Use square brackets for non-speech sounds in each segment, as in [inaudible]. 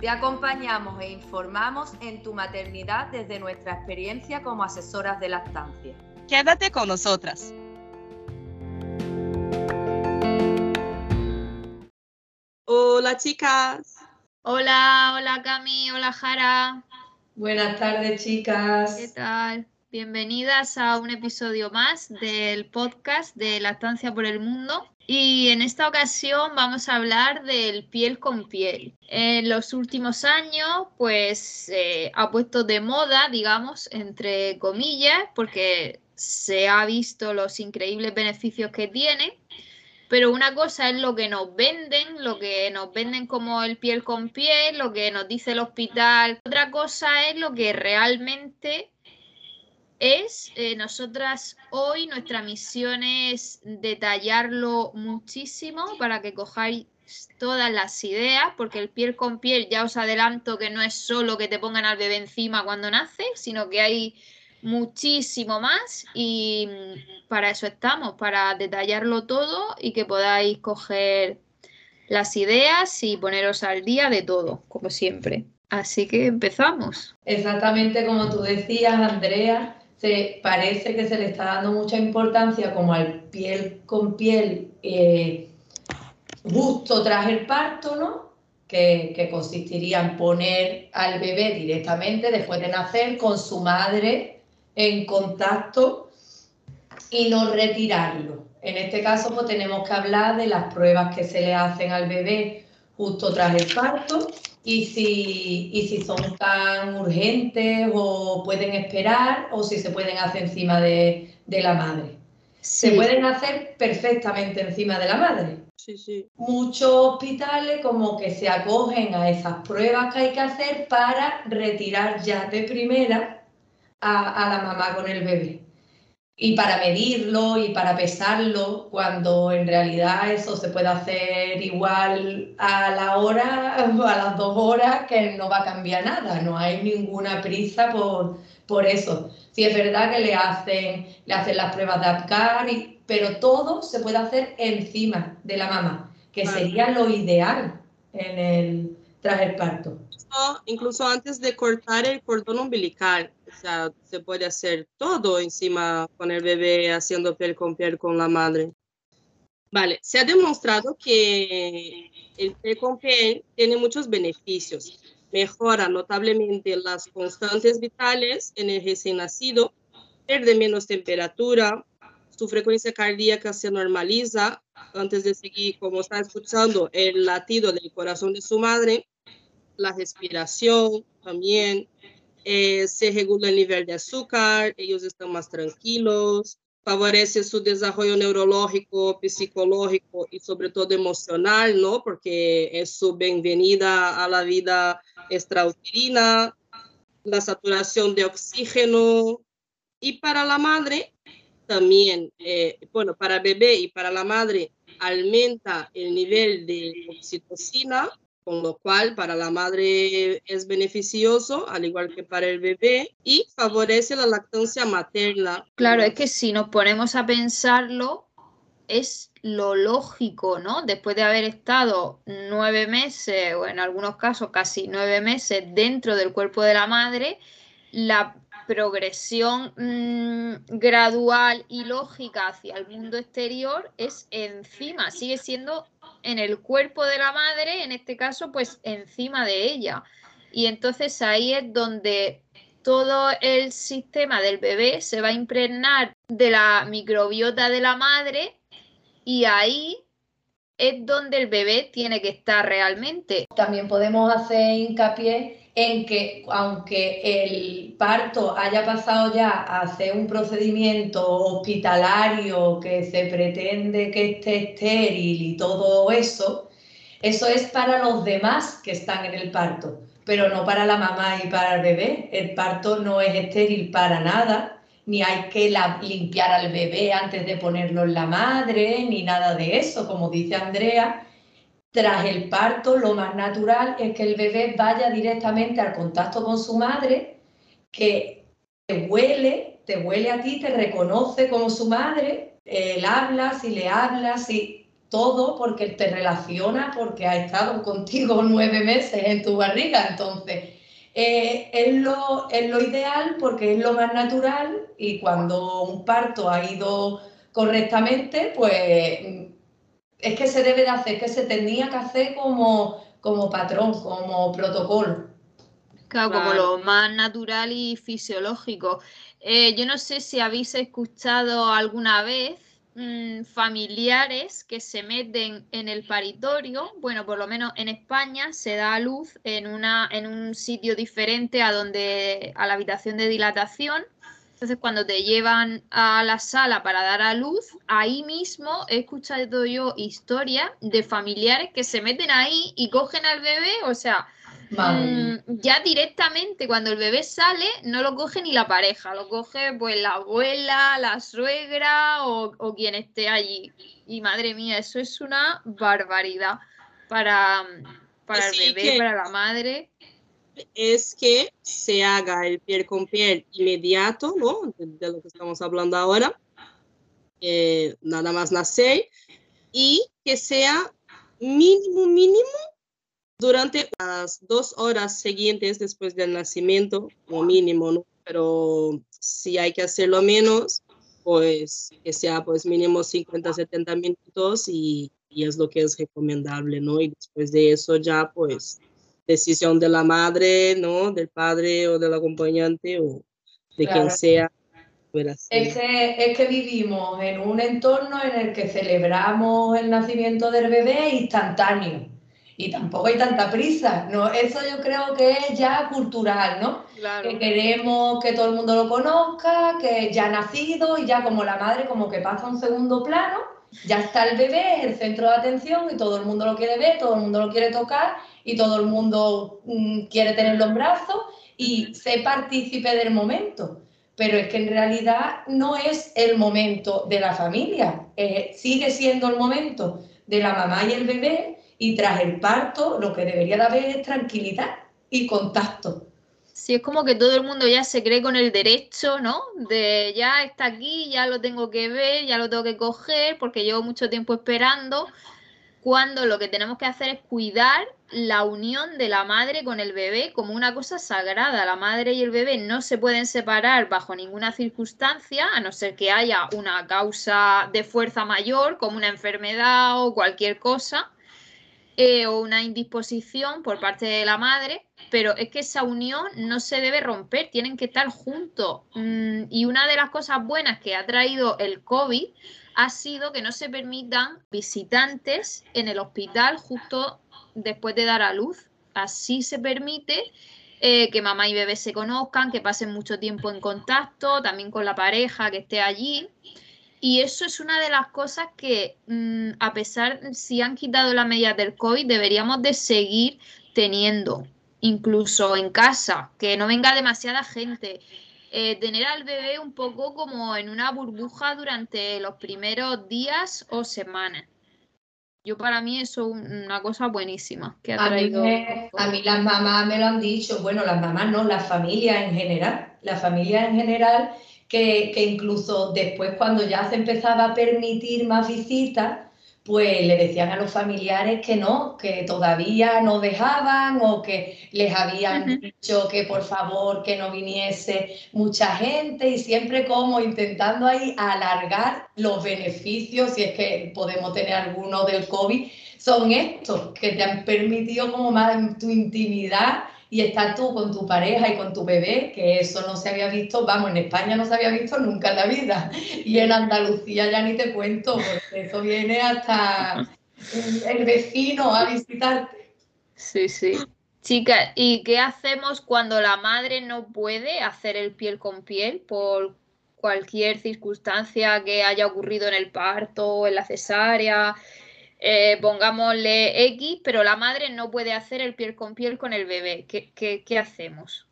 Te acompañamos e informamos en tu maternidad desde nuestra experiencia como asesoras de lactancia. Quédate con nosotras. Hola chicas. Hola, hola Cami, hola Jara. Buenas tardes chicas. ¿Qué tal? Bienvenidas a un episodio más del podcast de Lactancia por el Mundo. Y en esta ocasión vamos a hablar del piel con piel. En los últimos años, pues eh, ha puesto de moda, digamos, entre comillas, porque se ha visto los increíbles beneficios que tiene. Pero una cosa es lo que nos venden, lo que nos venden como el piel con piel, lo que nos dice el hospital. Otra cosa es lo que realmente es, eh, nosotras hoy nuestra misión es detallarlo muchísimo para que cojáis todas las ideas, porque el piel con piel ya os adelanto que no es solo que te pongan al bebé encima cuando nace, sino que hay muchísimo más y para eso estamos, para detallarlo todo y que podáis coger las ideas y poneros al día de todo, como siempre. Así que empezamos. Exactamente como tú decías, Andrea, se parece que se le está dando mucha importancia como al piel con piel eh, justo tras el parto, ¿no? Que, que, consistiría en poner al bebé directamente después de nacer con su madre en contacto y no retirarlo. En este caso, pues tenemos que hablar de las pruebas que se le hacen al bebé justo tras el parto y si, y si son tan urgentes o pueden esperar o si se pueden hacer encima de, la madre. Se pueden hacer perfectamente encima de la madre. Sí, sí. Muchos hospitales como que se acogen a esas pruebas que hay que hacer para retirar ya de primera a, a la mamá con el bebé y para medirlo y para pesarlo, cuando en realidad eso se puede hacer igual a la hora o a las dos horas, que no va a cambiar nada, no hay ninguna prisa por, por eso. Sí es verdad que le hacen, le hacen las pruebas de APGAR, pero todo se puede hacer encima de la mamá, que sería lo ideal en el, tras el parto incluso antes de cortar el cordón umbilical. O sea, se puede hacer todo encima con el bebé haciendo piel con piel con la madre. Vale, se ha demostrado que el piel con piel tiene muchos beneficios. Mejora notablemente las constantes vitales en el recién nacido, pierde menos temperatura, su frecuencia cardíaca se normaliza. Antes de seguir, como está escuchando, el latido del corazón de su madre la respiración también, eh, se regula el nivel de azúcar, ellos están más tranquilos, favorece su desarrollo neurológico, psicológico y sobre todo emocional, ¿no? Porque es su bienvenida a la vida extrauterina, la saturación de oxígeno y para la madre también, eh, bueno, para el bebé y para la madre aumenta el nivel de oxitocina, con lo cual para la madre es beneficioso, al igual que para el bebé, y favorece la lactancia materna. Claro, es que si nos ponemos a pensarlo, es lo lógico, ¿no? Después de haber estado nueve meses, o en algunos casos casi nueve meses dentro del cuerpo de la madre, la progresión mm, gradual y lógica hacia el mundo exterior es encima, sigue siendo en el cuerpo de la madre, en este caso, pues encima de ella. Y entonces ahí es donde todo el sistema del bebé se va a impregnar de la microbiota de la madre y ahí es donde el bebé tiene que estar realmente. También podemos hacer hincapié en que aunque el parto haya pasado ya a ser un procedimiento hospitalario que se pretende que esté estéril y todo eso, eso es para los demás que están en el parto, pero no para la mamá y para el bebé. El parto no es estéril para nada ni hay que limpiar al bebé antes de ponerlo en la madre, ni nada de eso, como dice Andrea. Tras el parto, lo más natural es que el bebé vaya directamente al contacto con su madre, que te huele, te huele a ti, te reconoce como su madre, él habla, si le hablas, si todo, porque te relaciona, porque ha estado [laughs] contigo nueve meses en tu barriga, entonces eh, es, lo, es lo ideal porque es lo más natural y cuando un parto ha ido correctamente, pues es que se debe de hacer, que se tenía que hacer como, como patrón, como protocolo. Claro, como lo más natural y fisiológico. Eh, yo no sé si habéis escuchado alguna vez mm, familiares que se meten en el paritorio. Bueno, por lo menos en España se da a luz en, una, en un sitio diferente a, donde, a la habitación de dilatación entonces, cuando te llevan a la sala para dar a luz, ahí mismo he escuchado yo historias de familiares que se meten ahí y cogen al bebé, o sea, mm, ya directamente cuando el bebé sale, no lo coge ni la pareja, lo coge pues la abuela, la suegra o, quien esté allí. Y madre mía, eso es una barbaridad para, para el bebé, para la madre es que se haga el piel con piel inmediato, ¿no? De, lo que estamos hablando ahora, eh, nada más nacer, y que sea mínimo, mínimo durante las dos horas siguientes después del nacimiento, como mínimo, ¿no? Pero si hay que hacerlo menos, pues que sea pues mínimo 50, 70 minutos y, y es lo que es recomendable, ¿no? Y después de eso ya pues decisión de la madre, ¿no? Del padre o del acompañante o de quien sea. Es que, es que vivimos en un entorno en el que celebramos el nacimiento del bebé instantáneo y tampoco hay tanta prisa, ¿no? Eso yo creo que es ya cultural, ¿no? Que queremos que todo el mundo lo conozca, que ya ha nacido y ya como la madre como que pasa a un segundo plano, ya está el bebé, es el centro de atención y todo el mundo lo quiere ver, todo el mundo lo quiere tocar y todo el mundo mm, quiere tenerlo en brazos y ser partícipe del momento. Pero es que en realidad no es el momento de la familia, eh, sigue siendo el momento de la mamá y el bebé y tras el parto lo que debería de haber es tranquilidad y contacto. Sí, es como que todo el mundo ya se cree con el derecho, ¿no? De ya está aquí, ya lo tengo que ver, ya lo tengo que coger, porque llevo mucho tiempo esperando cuando lo que tenemos que hacer es cuidar la unión de la madre con el bebé como una cosa sagrada. La madre y el bebé no se pueden separar bajo ninguna circunstancia, a no ser que haya una causa de fuerza mayor, como una enfermedad o cualquier cosa, eh, o una indisposición por parte de la madre, pero es que esa unión no se debe romper, tienen que estar juntos. Mm, y una de las cosas buenas que ha traído el COVID ha sido que no se permitan visitantes en el hospital justo después de dar a luz. Así se permite eh, que mamá y bebé se conozcan, que pasen mucho tiempo en contacto, también con la pareja que esté allí. Y eso es una de las cosas que, mm, a pesar, si han quitado la medida del COVID, deberíamos de seguir teniendo, incluso en casa, que no venga demasiada gente, eh, tener al bebé un poco como en una burbuja durante los primeros días o semanas. Yo para mí eso es una cosa buenísima que ha traído. A mí, las mamás me lo han dicho, bueno, las mamás no, las familias en general, las familias en general, que, que incluso después cuando ya se empezaba a permitir más visitas, pues le decían a los familiares que no, que todavía no dejaban o que les habían dicho que por favor que no viniese mucha gente y siempre como intentando ahí alargar los beneficios, si es que podemos tener alguno del COVID, son estos que te han permitido como más en tu intimidad y estar tú con tu pareja y con tu bebé, que eso no se había visto, vamos, en España no se había visto nunca en la vida. Y en Andalucía ya ni te cuento, porque eso viene hasta el vecino a visitarte. Sí, sí. Chica, ¿y qué hacemos cuando la madre no puede hacer el piel con piel por cualquier circunstancia que haya ocurrido en el parto, en la cesárea? Eh, pongámosle X, pero la madre no puede hacer el piel con piel con el bebé. ¿Qué, qué, hacemos?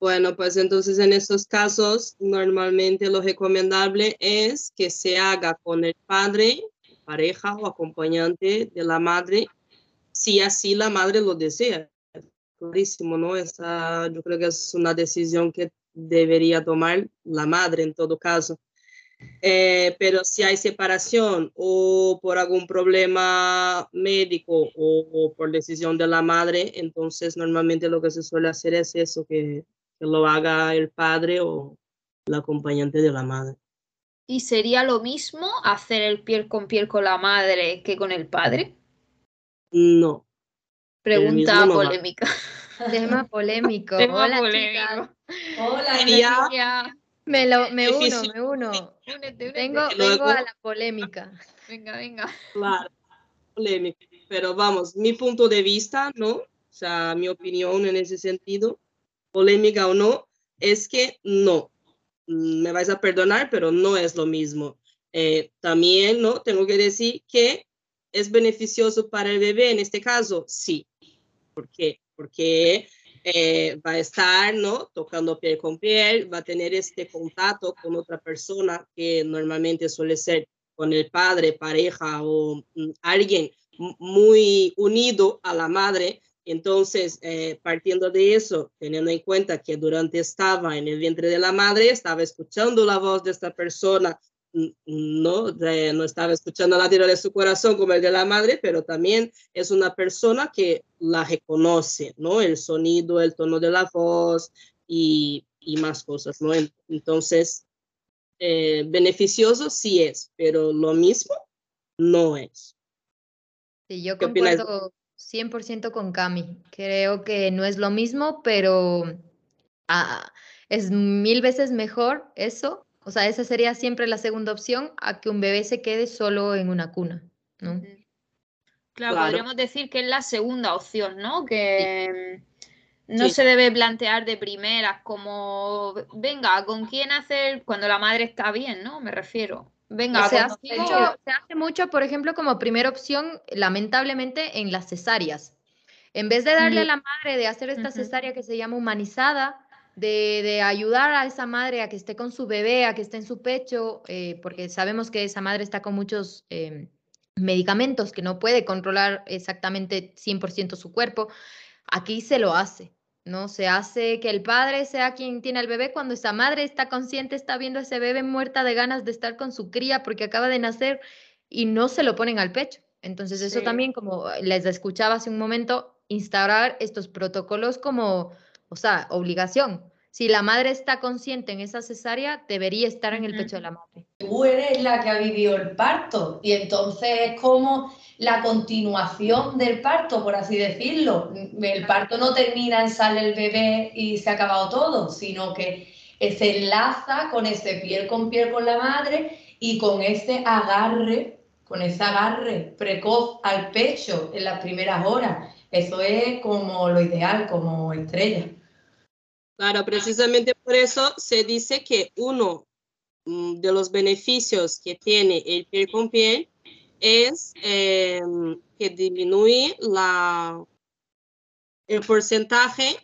Bueno, pues entonces en estos casos normalmente lo recomendable es que se haga con el padre, pareja o acompañante de la madre, si así la madre lo desea. Clarísimo, ¿no? Esa, yo creo que es una decisión que debería tomar la madre en todo caso. Eh, pero si hay separación o por algún problema médico o, o, por decisión de la madre, entonces normalmente lo que se suele hacer es eso, que que lo haga el padre o el acompañante de la madre. ¿Y sería lo mismo hacer el piel con piel con la madre que con el padre? No. Pregunta polémica. Tema polémico. [laughs] Tema Hola, polémico. chicas. Hola, Sería-. Me, lo, me uno, me uno. Únete, únete. Vengo, vengo a la polémica. Venga, venga. Claro, polémico. Pero vamos, mi punto de vista, ¿no? O sea, mi opinión en ese sentido, polémica o no, es que no. Me vais a perdonar, pero no es lo mismo. Eh, también, ¿no? Tengo que decir que es beneficioso para el bebé en este caso, sí. ¿Por qué? Porque eh, va a estar, ¿no? Tocando piel con piel, va a tener este contacto con otra persona que normalmente suele ser con el padre, pareja o mm, alguien muy unido a la madre. Entonces, eh, partiendo de eso, teniendo en cuenta que durante estaba en el vientre de la madre, estaba escuchando la voz de esta persona, no, De- no estaba escuchando la tira de su corazón como el de la madre, pero también es una persona que la reconoce, ¿no? El sonido, el tono de la voz y, y más cosas, ¿no? En- Entonces, eh, beneficioso sí es, pero lo mismo no es. Sí, yo concuerdo 100% con Cami. Creo que no es lo mismo, pero ah, es mil veces mejor eso. O sea, esa sería siempre la segunda opción a que un bebé se quede solo en una cuna, ¿no? Claro, Claro. podríamos decir que es la segunda opción, ¿no? Que mm, no Sí. se debe plantear de primeras como, venga, ¿con quién hacer? Cuando la madre está bien, ¿no? Me refiero. Venga, se, hace mucho, se hace mucho, por ejemplo, como primera opción, lamentablemente, en las cesáreas. En vez de darle a Sí. la madre de hacer esta cesárea que se llama humanizada, de, de ayudar a esa madre a que esté con su bebé, a que esté en su pecho, eh, porque sabemos que esa madre está con muchos em, medicamentos que no puede controlar exactamente 100% su cuerpo, aquí se lo hace. ¿no? Se hace que el padre sea quien tiene al bebé cuando esa madre está consciente, está viendo a ese bebé muerta de ganas de estar con su cría porque acaba de nacer y no se lo ponen al pecho. Entonces eso Sí. también, como les escuchaba hace un momento, instaurar estos protocolos como, o sea, obligación. Si la madre está consciente en esa cesárea, debería estar en el pecho de la madre. tú eres la que ha vivido el parto y entonces es como la continuación del parto, por así decirlo. El parto no termina en sale el bebé y se ha acabado todo, sino que se enlaza con ese piel con piel con la madre y con ese agarre, con ese agarre precoz al pecho en las primeras horas. Eso es como lo ideal, como estrella. Claro, precisamente por eso se dice que uno mm, de los beneficios que tiene el piel con piel es eh, que disminuye la, el porcentaje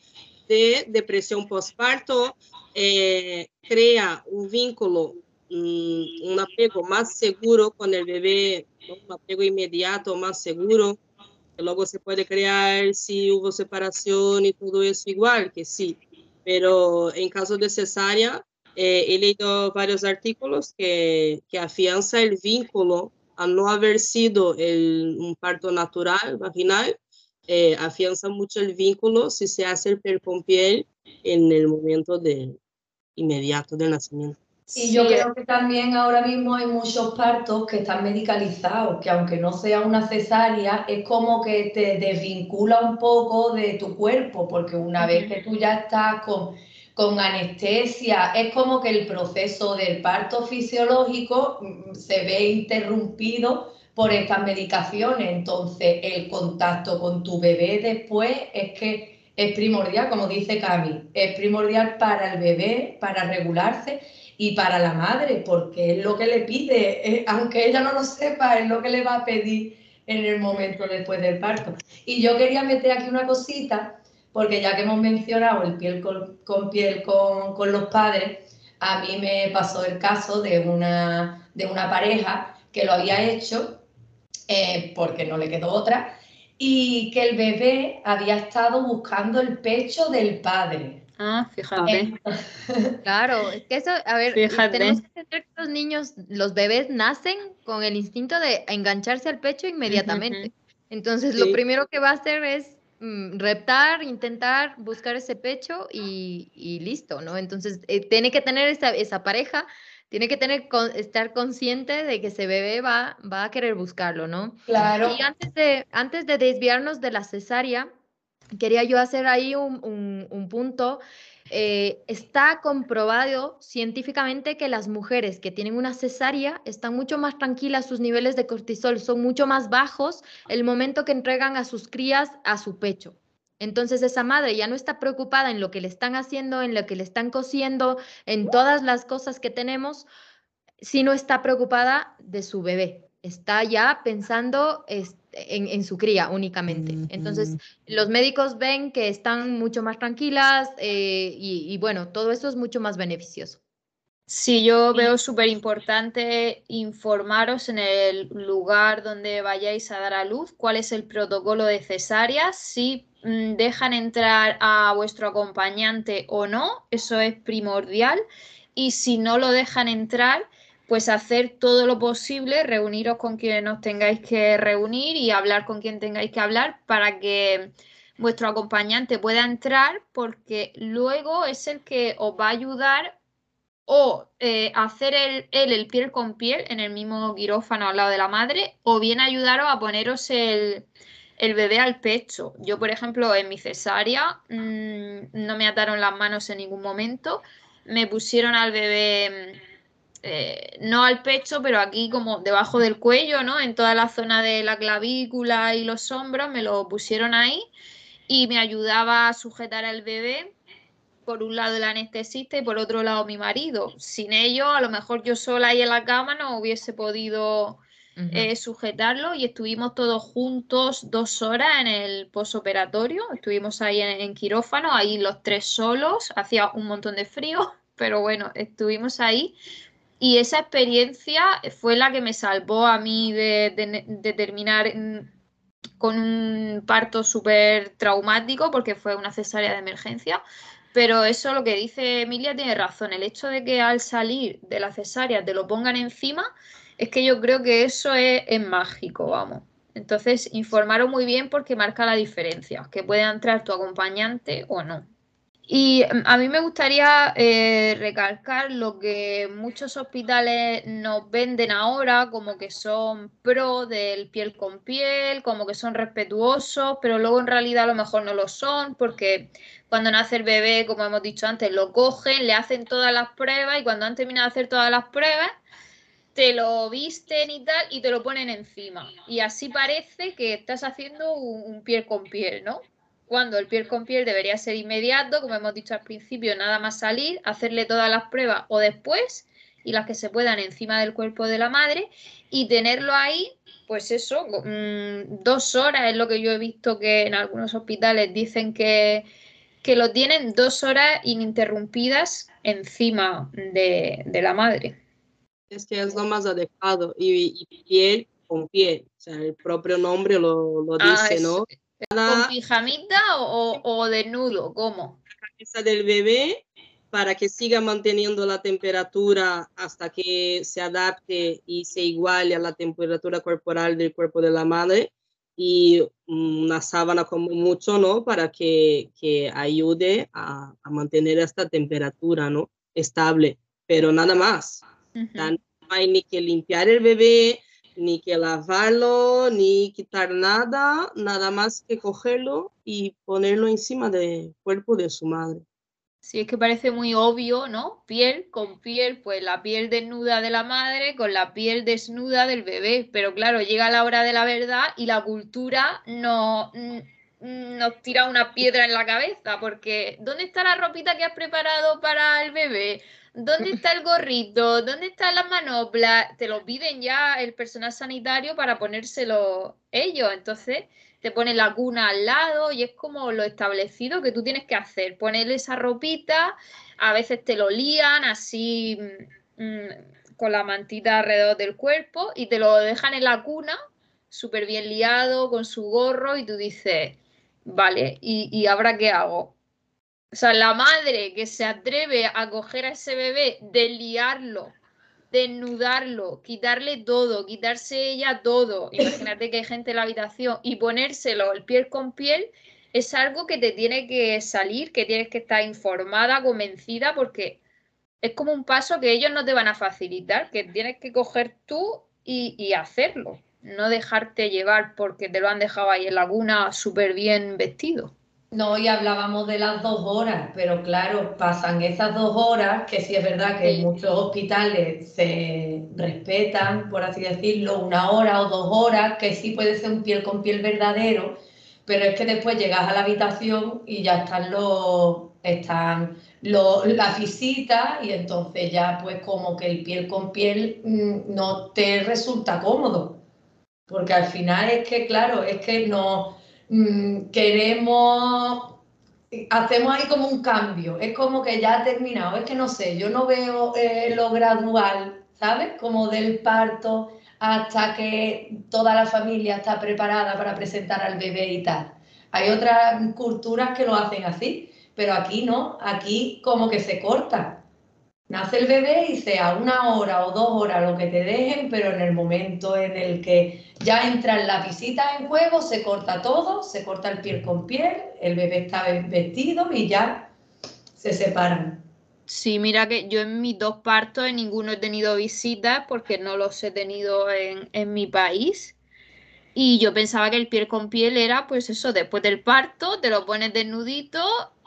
de depresión postparto, eh, crea un vínculo, mm, un apego más seguro con el bebé, ¿no? un apego inmediato, más seguro, que luego se puede crear si hubo separación y todo eso igual, que sí, pero en caso de cesárea, eh, he leído varios artículos que, que afianza el vínculo a no haber sido el, un parto natural, vaginal, eh, afianza mucho el vínculo si se hace el piel con piel en el momento de, inmediato del nacimiento. Y yo creo que también ahora mismo hay muchos partos que están medicalizados, que aunque no sea una cesárea, es como que te desvincula un poco de tu cuerpo, porque una vez que tú ya estás con, con anestesia, es como que el proceso del parto fisiológico mm, se ve interrumpido por estas medicaciones. Entonces, el contacto con tu bebé después es que es primordial, como dice Cami, es primordial para el bebé, para regularse y para la madre, porque es lo que le pide, aunque ella no lo sepa, es lo que le va a pedir en el momento después del parto. Y yo quería meter aquí una cosita, porque ya que hemos mencionado el piel con, piel con, los padres, a mí me pasó el caso de una, de una pareja que lo había hecho eh, porque no le quedó otra y que el bebé había estado buscando el pecho del padre. Ah, fíjate. [laughs] claro, es que eso, a ver, tenemos que entender que los niños, los bebés nacen con el instinto de engancharse al pecho inmediatamente. Entonces, lo primero que va a hacer es mm, reptar, intentar buscar ese pecho y, listo, ¿no? Entonces, eh, tiene que tener esa, esa pareja, tiene que tener, estar consciente de que ese bebé va, va a querer buscarlo, ¿no? Claro. Y antes de, antes de desviarnos de la cesárea, quería yo hacer ahí un, punto. Eh, está comprobado científicamente que las mujeres que tienen una cesárea están mucho más tranquilas, sus niveles de cortisol son mucho más bajos el momento que entregan a sus crías a su pecho. Entonces esa madre ya no está preocupada en lo que le están haciendo, en lo que le están cosiendo, en todas las cosas que tenemos, sino está preocupada de su bebé. Está ya pensando, en, su cría únicamente. Entonces, los médicos ven que están mucho más tranquilas eh, y, bueno, todo eso es mucho más beneficioso. Sí, yo veo súper importante informaros en el lugar donde vayáis a dar a luz, cuál es el protocolo de cesárea, si mm, dejan entrar a vuestro acompañante o no, eso es primordial. Y si no lo dejan entrar, pues hacer todo lo posible, reuniros con quien os tengáis que reunir y hablar con quien tengáis que hablar para que vuestro acompañante pueda entrar porque luego es el que os va a ayudar o eh, hacer el, él el piel con piel en el mismo quirófano al lado de la madre o bien ayudaros a poneros el, bebé al pecho. Yo, por ejemplo, en mi cesárea mm, no me ataron las manos en ningún momento, me pusieron al bebé eh, no al pecho, pero aquí como debajo del cuello, ¿no? En toda la zona de la clavícula y los hombros, me lo pusieron ahí y me ayudaba a sujetar al bebé. Por un lado el anestesista y por otro lado mi marido. Sin ello, a lo mejor yo sola ahí en la cama no hubiese podido eh, sujetarlo y estuvimos todos juntos dos horas en el posoperatorio. Estuvimos ahí en quirófano, ahí los tres solos. Hacía un montón de frío, [laughs] pero bueno, estuvimos ahí y esa experiencia fue la que me salvó a mí de, terminar con un parto súper traumático porque fue una cesárea de emergencia. Pero eso lo que dice Emilia tiene razón. El hecho de que al salir de la cesárea te lo pongan encima, es que yo creo que eso es, mágico, vamos. Entonces, informaros muy bien porque marca la diferencia, que pueda entrar tu acompañante o no. Y mm, a mí me gustaría eh, recalcar lo que muchos hospitales nos venden ahora, como que son pro del piel con piel, como que son respetuosos, pero luego en realidad a lo mejor no lo son, porque cuando nace el bebé, como hemos dicho antes, lo cogen, le hacen todas las pruebas y cuando han terminado de hacer todas las pruebas, te lo visten y tal y te lo ponen encima. Y así parece que estás haciendo un piel con piel, ¿no? Cuando el piel con piel debería ser inmediato, como hemos dicho al principio, nada más salir, hacerle todas las pruebas o después y las que se puedan encima del cuerpo de la madre y tenerlo ahí, pues eso, mm, dos horas es lo que yo he visto que en algunos hospitales dicen que, que lo tienen dos horas ininterrumpidas encima de, la madre. Es que es lo más adecuado y, piel con piel, o sea, el propio nombre lo, lo ah, dice, ¿no? ¿Con pijamita o, o, desnudo? ¿Cómo? La cabeza del bebé para que siga manteniendo la temperatura hasta que se adapte y se iguale a la temperatura corporal del cuerpo de la madre y una sábana como mucho, ¿no? Para que, que ayude a, a, mantener esta temperatura, ¿no? Estable, pero nada más. No hay ni que limpiar el bebé, ni que lavarlo, ni quitar nada, nada más que cogerlo y ponerlo encima del cuerpo de su madre. Sí, es que parece muy obvio, ¿no? Piel con piel, pues la piel desnuda de la madre con la piel desnuda del bebé. Pero claro, llega la hora de la verdad y la cultura no, nos tira una piedra en la cabeza, porque ¿dónde está la ropita que has preparado para el bebé? ¿Dónde está el gorrito? ¿Dónde está la manopla? Te lo piden ya el personal sanitario para ponérselo ellos. Entonces, te pone la cuna al lado y es como lo establecido que tú tienes que hacer, ponerle esa ropita, a veces te lo lían así mm, mm, con la mantita alrededor del cuerpo y te lo dejan en la cuna súper bien liado, con su gorro y tú dices, vale, ¿y, ¿y ahora qué hago? O sea, la madre que se atreve a coger a ese bebé, desliarlo, desnudarlo, quitarle todo, quitarse ella todo, [laughs] imagínate que hay gente en la habitación y ponérselo el piel con piel, es algo que te tiene que salir, que tienes que estar informada, convencida, porque es como un paso que ellos no te van a facilitar, que tienes que coger tú y, y hacerlo, no dejarte llevar porque te lo han dejado ahí en la cuna súper bien vestido. No, y hablábamos de las dos horas, pero claro, pasan esas dos horas, que sí es verdad que en muchos hospitales se respetan, por así decirlo, una hora o dos horas, que sí puede ser un piel con piel verdadero, pero es que después llegas a la habitación y ya están los, están los, las visitas y entonces ya pues como que el piel con piel mm, no te resulta cómodo, porque al final es que, claro, es que no Mm, queremos, hacemos ahí como un cambio, es como que ya ha terminado, es que no sé, yo no veo eh, lo gradual, ¿sabes? Como del parto hasta que toda la familia está preparada para presentar al bebé y tal. Hay otras culturas que lo hacen así, pero aquí no, aquí como que se corta. Nace el bebé y sea una hora o dos horas lo que te dejen, pero en el momento en el que ya entran las visitas en juego, se corta todo, se corta el piel con piel, el bebé está vestido y ya se separan. Sí, mira que yo en mis dos partos en ninguno he tenido visitas porque no los he tenido en, en mi país. Y yo pensaba que el piel con piel era, pues eso, después del parto, te lo pones desnudito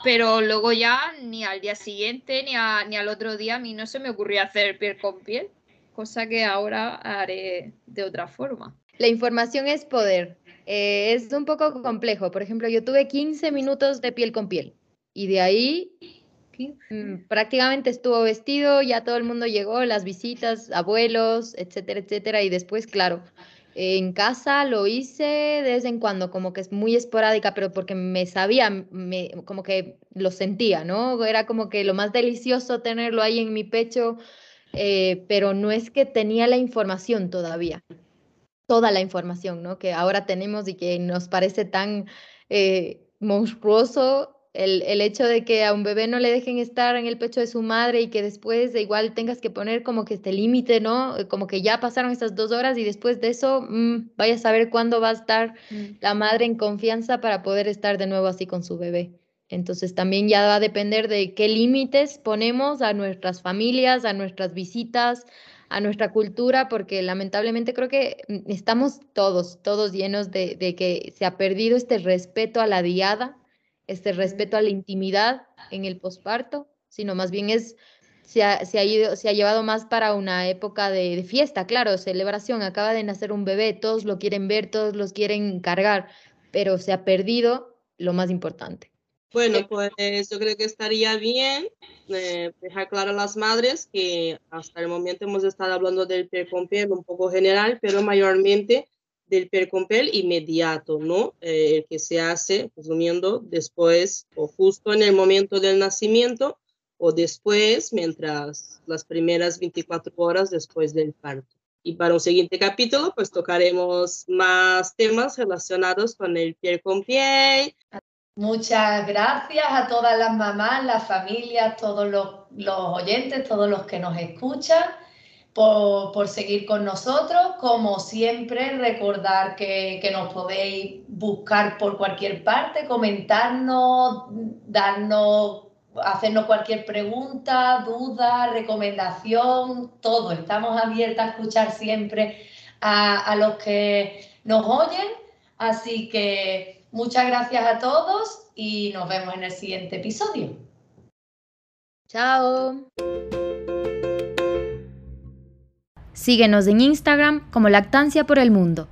pero luego ya ni al día siguiente ni, ni al otro día a mí no se me ocurrió hacer piel con piel, cosa que ahora haré de otra forma. La información es poder. Eh, es un poco complejo. Por ejemplo, yo tuve 15 minutos de piel con piel y de ahí mm, prácticamente estuvo vestido, ya todo el mundo llegó, las visitas, abuelos, etcétera, etcétera. Y después, claro, en casa lo hice de vez en cuando, como que es muy esporádica, pero porque me sabía, me, como que lo sentía, ¿no? Era como que lo más delicioso tenerlo ahí en mi pecho, eh, pero no es que tenía la información todavía, toda la información, ¿no? Que ahora tenemos y que nos parece tan eh, monstruoso el, hecho de que a un bebé no le dejen estar en el pecho de su madre y que después de igual tengas que poner como que este límite, ¿no? Eh, como que ya pasaron estas dos horas y después de eso mm, vaya a saber cuándo va a estar mm. la madre en confianza para poder estar de nuevo así con su bebé. Entonces también ya va a depender de qué límites ponemos a nuestras familias, a nuestras visitas, a nuestra cultura, porque lamentablemente creo que mm, estamos todos, todos llenos de, de que se ha perdido este respeto a la diada este respeto a la intimidad en el posparto, sino más bien es, se ha, se ha, llevado más para una época de, fiesta, claro, celebración, acaba de nacer un bebé, todos lo quieren ver, todos los quieren cargar, pero se ha perdido lo más importante. Bueno, pues yo creo que estaría bien eh, dejar claro a las madres que hasta el momento hemos estado hablando del piel con piel un poco general, pero mayormente del percompel inmediato, ¿no? Eh, el que se hace, resumiendo, después o justo en el momento del nacimiento o después, mientras las primeras 24 horas después del parto. Y para un siguiente capítulo, pues tocaremos más temas relacionados con el piel con piel. Muchas gracias a todas las mamás, las familias, todos los, los oyentes, todos los que nos escuchan por, seguir con nosotros. Como siempre, recordar que, que, nos podéis buscar por cualquier parte, comentarnos, darnos, hacernos cualquier pregunta, duda, recomendación, todo. Estamos abiertas a escuchar siempre a, a los que nos oyen. Así que muchas gracias a todos y nos vemos en el siguiente episodio. Chao. Síguenos en Instagram como Lactancia por el Mundo.